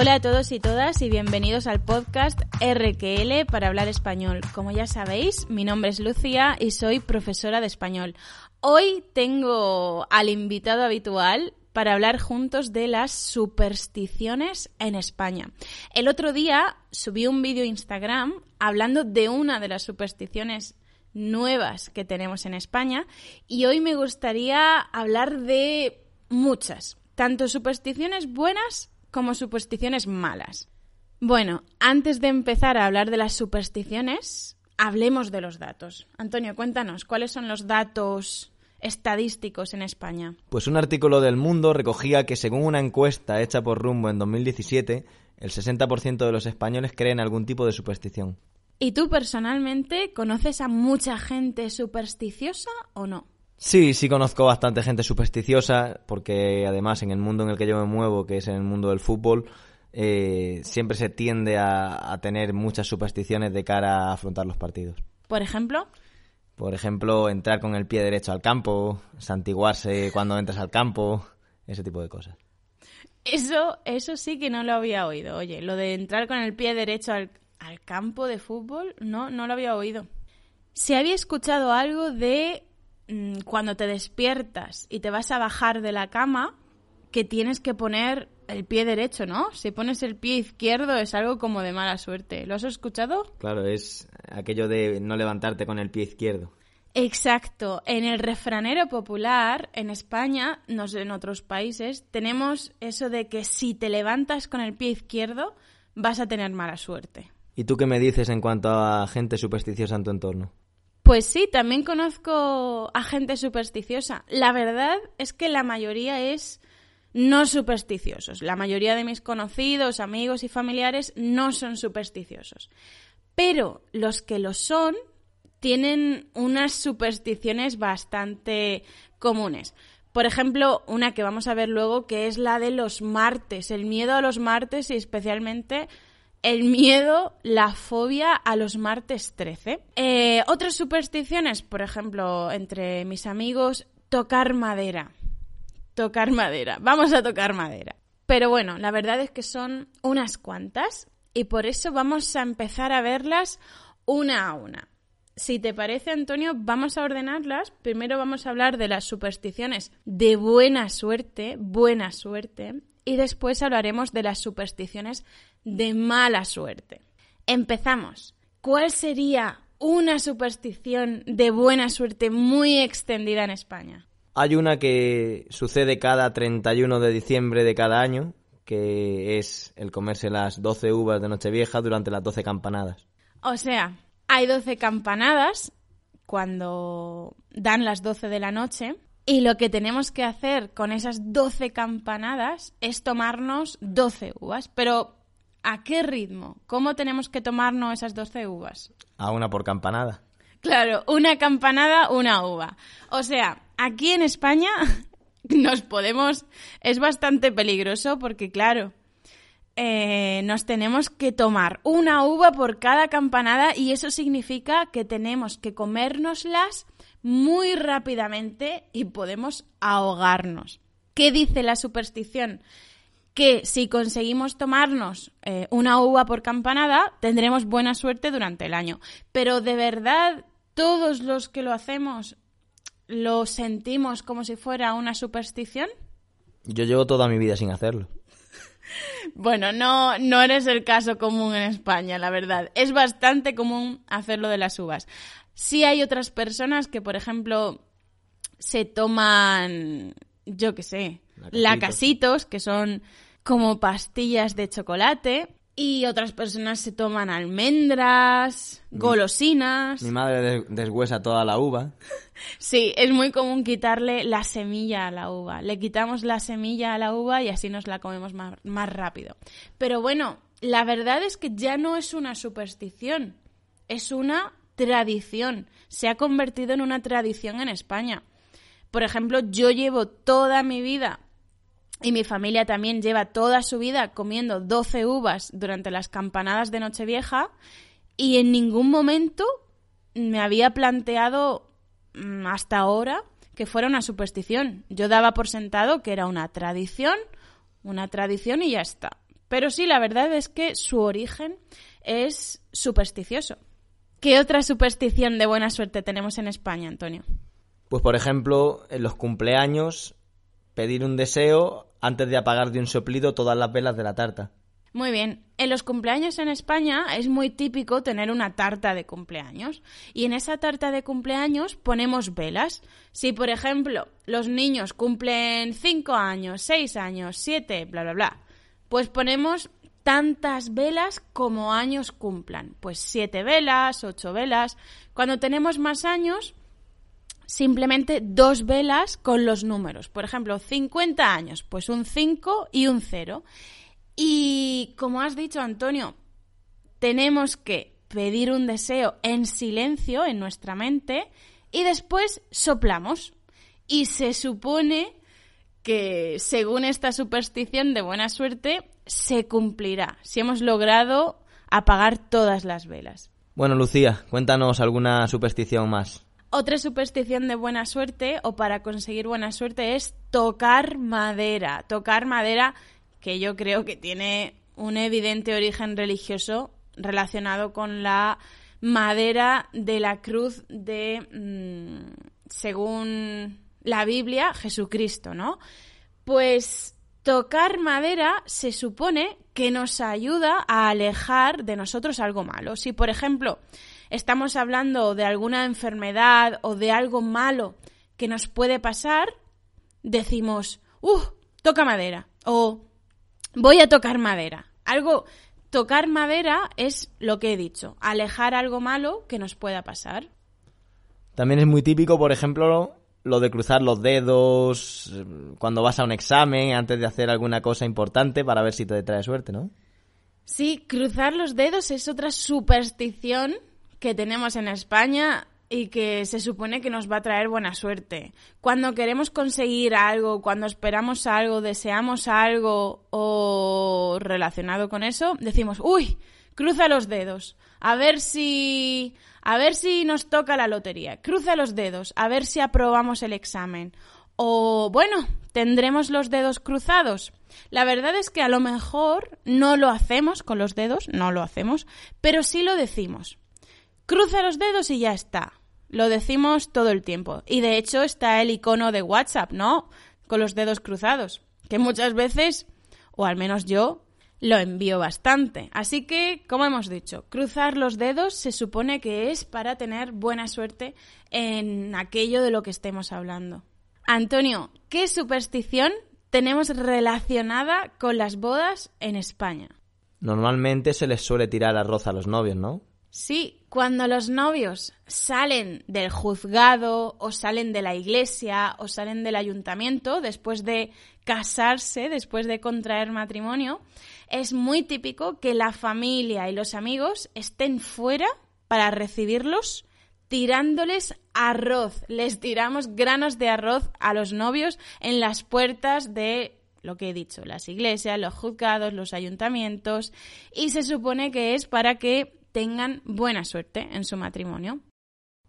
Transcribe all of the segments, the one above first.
Hola a todos y todas y bienvenidos al podcast RQL para hablar español. Como ya sabéis, mi nombre es Lucía y soy profesora de español. Hoy tengo al invitado habitual para hablar juntos de las supersticiones en España. El otro día subí un vídeo Instagram hablando de una de las supersticiones nuevas que tenemos en España y hoy me gustaría hablar de muchas, tanto supersticiones buenas como supersticiones malas. Bueno, antes de empezar a hablar de las supersticiones, hablemos de los datos. Antonio, cuéntanos, ¿cuáles son los datos estadísticos en España? Pues un artículo del Mundo recogía que según una encuesta hecha por Rumbo en 2017, el 60% de los españoles creen algún tipo de superstición. ¿Y tú personalmente conoces a mucha gente supersticiosa o no? Sí, sí conozco bastante gente supersticiosa, porque además en el mundo en el que yo me muevo, que es en el mundo del fútbol, eh, siempre se tiende a, tener muchas supersticiones de cara a afrontar los partidos. ¿Por ejemplo? Por ejemplo, entrar con el pie derecho al campo, santiguarse cuando entras al campo, ese tipo de cosas. Eso, eso sí que no lo había oído. Oye, lo de entrar con el pie derecho al, al campo de fútbol, no, no lo había oído. Se había escuchado algo de cuando te despiertas y te vas a bajar de la cama, que tienes que poner el pie derecho, ¿no? Si pones el pie izquierdo es algo como de mala suerte. ¿Lo has escuchado? Claro, es aquello de no levantarte con el pie izquierdo. Exacto. En el refranero popular, en España, no sé, en otros países, tenemos eso de que si te levantas con el pie izquierdo, vas a tener mala suerte. ¿Y tú qué me dices en cuanto a gente supersticiosa en tu entorno? Pues sí, también conozco a gente supersticiosa. La verdad es que la mayoría es no supersticiosos. La mayoría de mis conocidos, amigos y familiares no son supersticiosos. Pero los que lo son tienen unas supersticiones bastante comunes. Por ejemplo, una que vamos a ver luego, que es la de los martes, el miedo a los martes y especialmente el miedo, la fobia a los martes 13. Eh, otras supersticiones, por ejemplo, entre mis amigos, tocar madera. Tocar madera. Vamos a tocar madera. Pero bueno, la verdad es que son unas cuantas y por eso vamos a empezar a verlas una a una. Si te parece, Antonio, vamos a ordenarlas. Primero vamos a hablar de las supersticiones de buena suerte, buena suerte, y después hablaremos de las supersticiones de mala suerte. Empezamos. ¿Cuál sería una superstición de buena suerte muy extendida en España? Hay una que sucede cada 31 de diciembre de cada año, que es el comerse las 12 uvas de Nochevieja durante las 12 campanadas. O sea, hay 12 campanadas cuando dan las 12 de la noche y lo que tenemos que hacer con esas 12 campanadas es tomarnos 12 uvas. Pero, ¿a qué ritmo? ¿Cómo tenemos que tomarnos esas 12 uvas? A una por campanada. Claro, una campanada, una uva. O sea, aquí en España nos podemos... Es bastante peligroso porque, claro, eh, nos tenemos que tomar una uva por cada campanada y eso significa que tenemos que comérnoslas muy rápidamente y podemos ahogarnos. ¿Qué dice la superstición? Que si conseguimos tomarnos eh, una uva por campanada, tendremos buena suerte durante el año. Pero de verdad, todos los que lo hacemos lo sentimos como si fuera una superstición. Yo llevo toda mi vida sin hacerlo. Bueno, no, no eres el caso común en España, la verdad. Es bastante común hacerlo de las uvas. Sí hay otras personas que, por ejemplo, se toman, yo qué sé, lacasitos, que son como pastillas de chocolate. Y otras personas se toman almendras, golosinas. Mi madre deshuesa toda la uva. Sí, es muy común quitarle la semilla a la uva. Le quitamos la semilla a la uva y así nos la comemos más, más rápido. Pero bueno, la verdad es que ya no es una superstición, es una tradición, se ha convertido en una tradición en España. Por ejemplo, yo llevo toda mi vida y mi familia también lleva toda su vida comiendo 12 uvas durante las campanadas de Nochevieja y en ningún momento me había planteado mm, hasta ahora que fuera una superstición. Yo daba por sentado que era una tradición, una tradición y ya está. Pero sí, la verdad es que su origen es supersticioso. ¿Qué otra superstición de buena suerte tenemos en España, Antonio? Pues por ejemplo, en los cumpleaños, pedir un deseo antes de apagar de un soplido todas las velas de la tarta. Muy bien. En los cumpleaños en España es muy típico tener una tarta de cumpleaños. Y en esa tarta de cumpleaños ponemos velas. Si, por ejemplo, los niños cumplen 5 años, 6 años, 7, bla, bla, bla, pues ponemos tantas velas como años cumplan. Pues 7 velas, 8 velas. Cuando tenemos más años, simplemente dos velas con los números. Por ejemplo, 50 años, pues un 5 y un 0. Y como has dicho, Antonio, tenemos que pedir un deseo en silencio en nuestra mente y después soplamos. Y se supone que, según esta superstición de buena suerte, se cumplirá si hemos logrado apagar todas las velas. Bueno, Lucía, cuéntanos alguna superstición más. Otra superstición de buena suerte o para conseguir buena suerte es tocar madera. Tocar madera que yo creo que tiene un evidente origen religioso relacionado con la madera de la cruz de, mm, según la Biblia, Jesucristo, ¿no? Pues tocar madera se supone que nos ayuda a alejar de nosotros algo malo. Si, por ejemplo, estamos hablando de alguna enfermedad o de algo malo que nos puede pasar, decimos, ¡uh! Toca madera. O voy a tocar madera. Algo, tocar madera es lo que he dicho, alejar algo malo que nos pueda pasar. También es muy típico, por ejemplo, lo de cruzar los dedos cuando vas a un examen, antes de hacer alguna cosa importante para ver si te trae suerte, ¿no? Sí, cruzar los dedos es otra superstición que tenemos en España y que se supone que nos va a traer buena suerte. Cuando queremos conseguir algo, cuando esperamos algo, deseamos algo o relacionado con eso, decimos, uy, cruza los dedos, a ver si a ver si nos toca la lotería. Cruza los dedos, a ver si aprobamos el examen. O bueno, tendremos los dedos cruzados. La verdad es que a lo mejor no lo hacemos con los dedos, no lo hacemos, pero sí lo decimos. Cruza los dedos y ya está. Lo decimos todo el tiempo. Y de hecho está el icono de WhatsApp, ¿no? Con los dedos cruzados. Que muchas veces, o al menos yo, lo envío bastante. Así que, como hemos dicho, cruzar los dedos se supone que es para tener buena suerte en aquello de lo que estemos hablando. Antonio, ¿qué superstición tenemos relacionada con las bodas en España? Normalmente se les suele tirar arroz a los novios, ¿no? Sí, cuando los novios salen del juzgado o salen de la iglesia o salen del ayuntamiento después de casarse, después de contraer matrimonio, es muy típico que la familia y los amigos estén fuera para recibirlos tirándoles arroz. Les tiramos granos de arroz a los novios en las puertas de lo que he dicho, las iglesias, los juzgados, los ayuntamientos, y se supone que es para que tengan buena suerte en su matrimonio.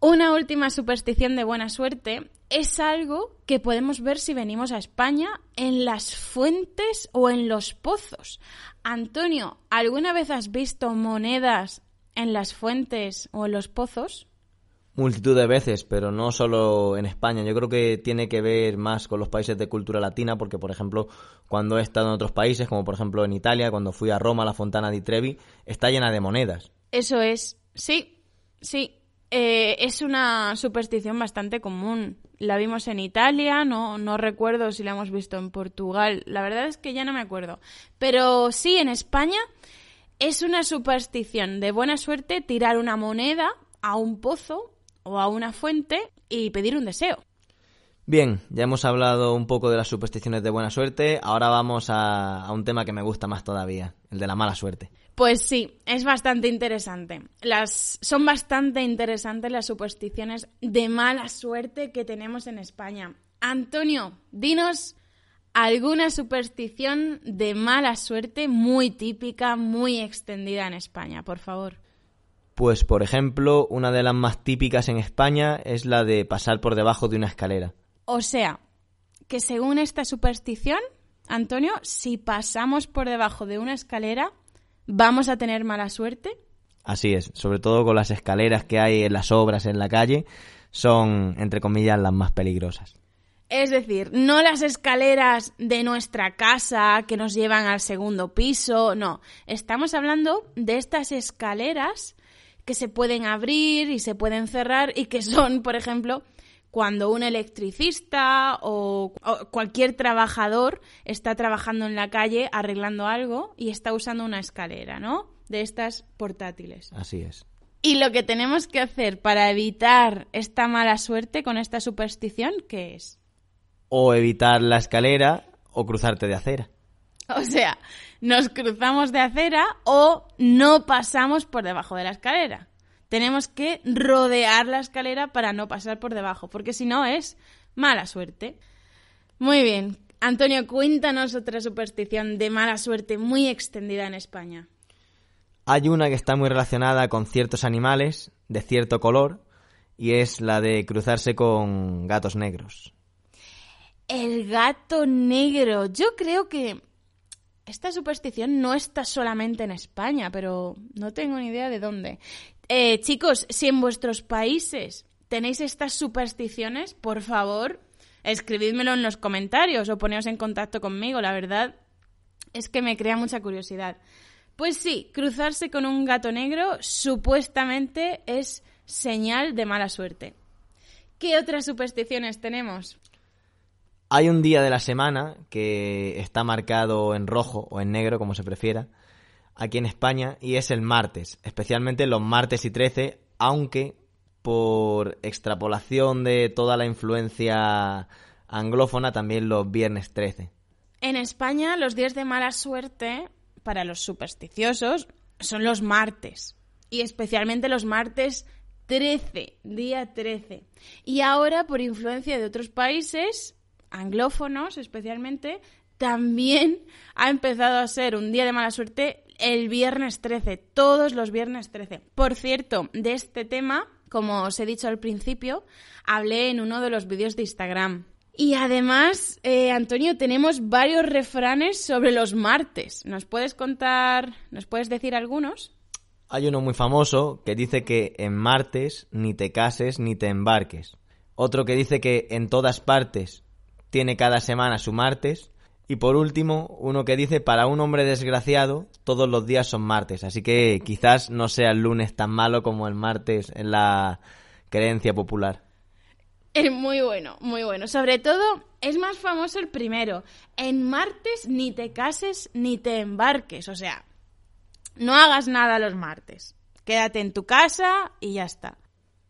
Una última superstición de buena suerte es algo que podemos ver si venimos a España en las fuentes o en los pozos. Antonio, ¿alguna vez has visto monedas en las fuentes o en los pozos? Multitud de veces, pero no solo en España. Yo creo que tiene que ver más con los países de cultura latina, porque, por ejemplo, cuando he estado en otros países, como por ejemplo en Italia, cuando fui a Roma, la Fontana di Trevi, está llena de monedas. Eso es, sí, sí. Eh, es una superstición bastante común. La vimos en Italia, no, no recuerdo si la hemos visto en Portugal. La verdad es que ya no me acuerdo. Pero sí, en España es una superstición de buena suerte tirar una moneda a un pozo o a una fuente y pedir un deseo. Bien, ya hemos hablado un poco de las supersticiones de buena suerte, ahora vamos a, a, un tema que me gusta más todavía, el de la mala suerte. Pues sí, es bastante interesante. Las, son bastante interesantes las supersticiones de mala suerte que tenemos en España. Antonio, dinos alguna superstición de mala suerte muy típica, muy extendida en España, por favor. Pues, por ejemplo, una de las más típicas en España es la de pasar por debajo de una escalera. O sea, que según esta superstición, Antonio, si pasamos por debajo de una escalera, ¿vamos a tener mala suerte? Así es, sobre todo con las escaleras que hay en las obras en la calle, son, entre comillas, las más peligrosas. Es decir, no las escaleras de nuestra casa que nos llevan al segundo piso, no. Estamos hablando de estas escaleras que se pueden abrir y se pueden cerrar y que son, por ejemplo, cuando un electricista o, cualquier trabajador está trabajando en la calle arreglando algo y está usando una escalera, ¿no? De estas portátiles. Así es. Y lo que tenemos que hacer para evitar esta mala suerte con esta superstición, ¿qué es? O evitar la escalera o cruzarte de acera. O sea, nos cruzamos de acera o no pasamos por debajo de la escalera tenemos que rodear la escalera para no pasar por debajo, porque si no es mala suerte. Muy bien. Antonio, cuéntanos otra superstición de mala suerte muy extendida en España. Hay una que está muy relacionada con ciertos animales de cierto color y es la de cruzarse con gatos negros. El gato negro. Yo creo que esta superstición no está solamente en España, pero no tengo ni idea de dónde. Eh, chicos, si en vuestros países tenéis estas supersticiones, por favor, escribídmelo en los comentarios o poneos en contacto conmigo. La verdad es que me crea mucha curiosidad. Pues sí, cruzarse con un gato negro supuestamente es señal de mala suerte. ¿Qué otras supersticiones tenemos? Hay un día de la semana que está marcado en rojo o en negro, como se prefiera, aquí en España y es el martes, especialmente los martes y 13, aunque por extrapolación de toda la influencia anglófona también los viernes 13. En España los días de mala suerte para los supersticiosos son los martes y especialmente los martes 13, día 13. Y ahora por influencia de otros países anglófonos especialmente también ha empezado a ser un día de mala suerte el viernes 13, todos los viernes 13. Por cierto, de este tema, como os he dicho al principio, hablé en uno de los vídeos de Instagram. Y además, eh, Antonio, tenemos varios refranes sobre los martes. ¿Nos puedes contar, nos puedes decir algunos? Hay uno muy famoso que dice que en martes ni te cases ni te embarques. Otro que dice que en todas partes tiene cada semana su martes. Y por último, uno que dice, para un hombre desgraciado, todos los días son martes. Así que quizás no sea el lunes tan malo como el martes en la creencia popular. Es muy bueno, muy bueno. Sobre todo, es más famoso el primero. En martes ni te cases ni te embarques. O sea, no hagas nada los martes. Quédate en tu casa y ya está.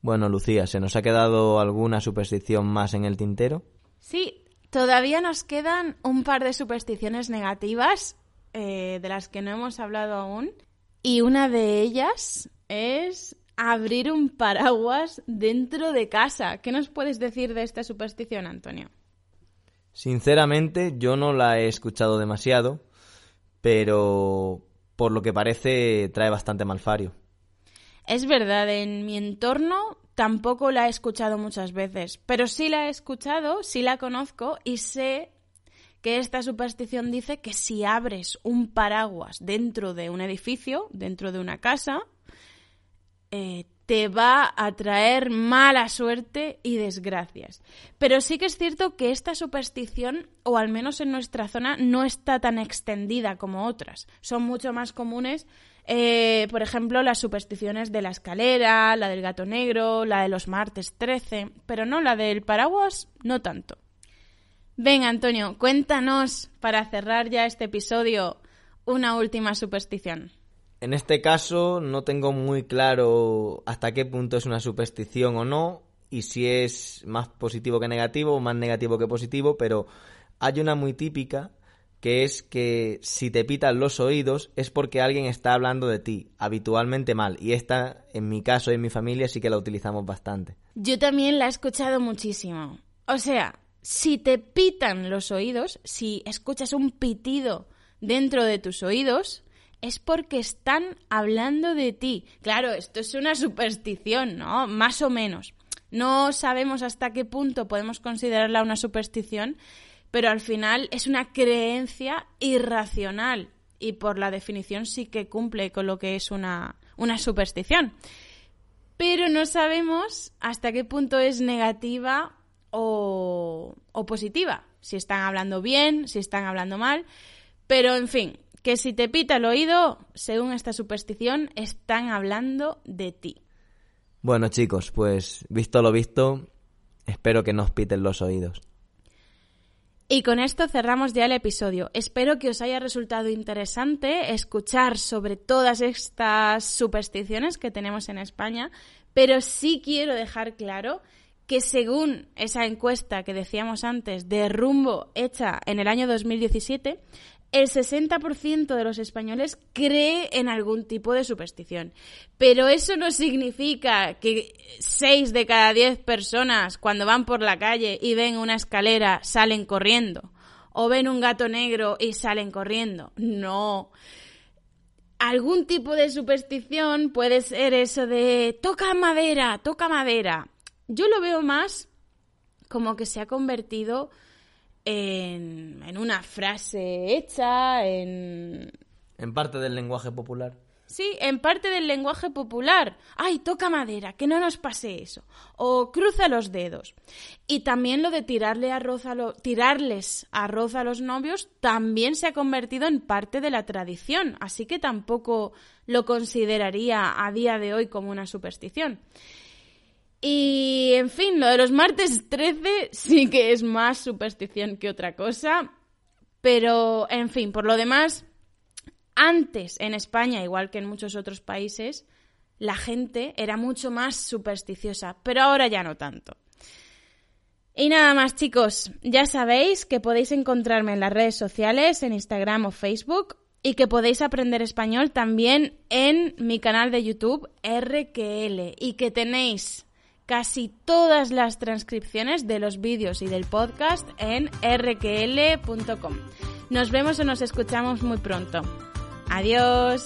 Bueno, Lucía, ¿se nos ha quedado alguna superstición más en el tintero? Sí, Todavía nos quedan un par de supersticiones negativas eh, de las que no hemos hablado aún. Y una de ellas es abrir un paraguas dentro de casa. ¿Qué nos puedes decir de esta superstición, Antonio? Sinceramente, yo no la he escuchado demasiado, pero por lo que parece trae bastante malfario. Es verdad, en mi entorno tampoco la he escuchado muchas veces, pero sí la he escuchado, sí la conozco y sé que esta superstición dice que si abres un paraguas dentro de un edificio, dentro de una casa, eh, te va a traer mala suerte y desgracias. Pero sí que es cierto que esta superstición, o al menos en nuestra zona, no está tan extendida como otras. Son mucho más comunes eh, por ejemplo, las supersticiones de la escalera, la del gato negro, la de los martes 13, pero no la del paraguas, no tanto. Venga, Antonio, cuéntanos, para cerrar ya este episodio, una última superstición. En este caso no tengo muy claro hasta qué punto es una superstición o no, y si es más positivo que negativo o más negativo que positivo, pero hay una muy típica que es que si te pitan los oídos es porque alguien está hablando de ti, habitualmente mal. Y esta, en mi caso y en mi familia, sí que la utilizamos bastante. Yo también la he escuchado muchísimo. O sea, si te pitan los oídos, si escuchas un pitido dentro de tus oídos, es porque están hablando de ti. Claro, esto es una superstición, ¿no? Más o menos. No sabemos hasta qué punto podemos considerarla una superstición, pero al final es una creencia irracional y por la definición sí que cumple con lo que es una, una superstición. Pero no sabemos hasta qué punto es negativa o, o positiva. Si están hablando bien, si están hablando mal. Pero en fin, que si te pita el oído, según esta superstición, están hablando de ti. Bueno chicos, pues visto lo visto, espero que nos piten los oídos. Y con esto cerramos ya el episodio. Espero que os haya resultado interesante escuchar sobre todas estas supersticiones que tenemos en España, pero sí quiero dejar claro que según esa encuesta que decíamos antes de rumbo hecha en el año 2017, el 60% de los españoles cree en algún tipo de superstición. Pero eso no significa que 6 de cada 10 personas cuando van por la calle y ven una escalera salen corriendo. O ven un gato negro y salen corriendo. No. Algún tipo de superstición puede ser eso de toca madera, toca madera. Yo lo veo más como que se ha convertido en, una frase hecha, en... En parte del lenguaje popular. Sí, en parte del lenguaje popular. ¡Ay, toca madera! Que no nos pase eso. O cruza los dedos. Y también lo de tirarle arroz a tirarles arroz a los novios también se ha convertido en parte de la tradición. Así que tampoco lo consideraría a día de hoy como una superstición. Y, en fin, lo de los martes 13 sí que es más superstición que otra cosa. Pero, en fin, por lo demás, antes en España, igual que en muchos otros países, la gente era mucho más supersticiosa, pero ahora ya no tanto. Y nada más chicos, ya sabéis que podéis encontrarme en las redes sociales, en Instagram o Facebook, y que podéis aprender español también en mi canal de YouTube RQL, y que tenéis casi todas las transcripciones de los vídeos y del podcast en rql.com. Nos vemos o nos escuchamos muy pronto. Adiós.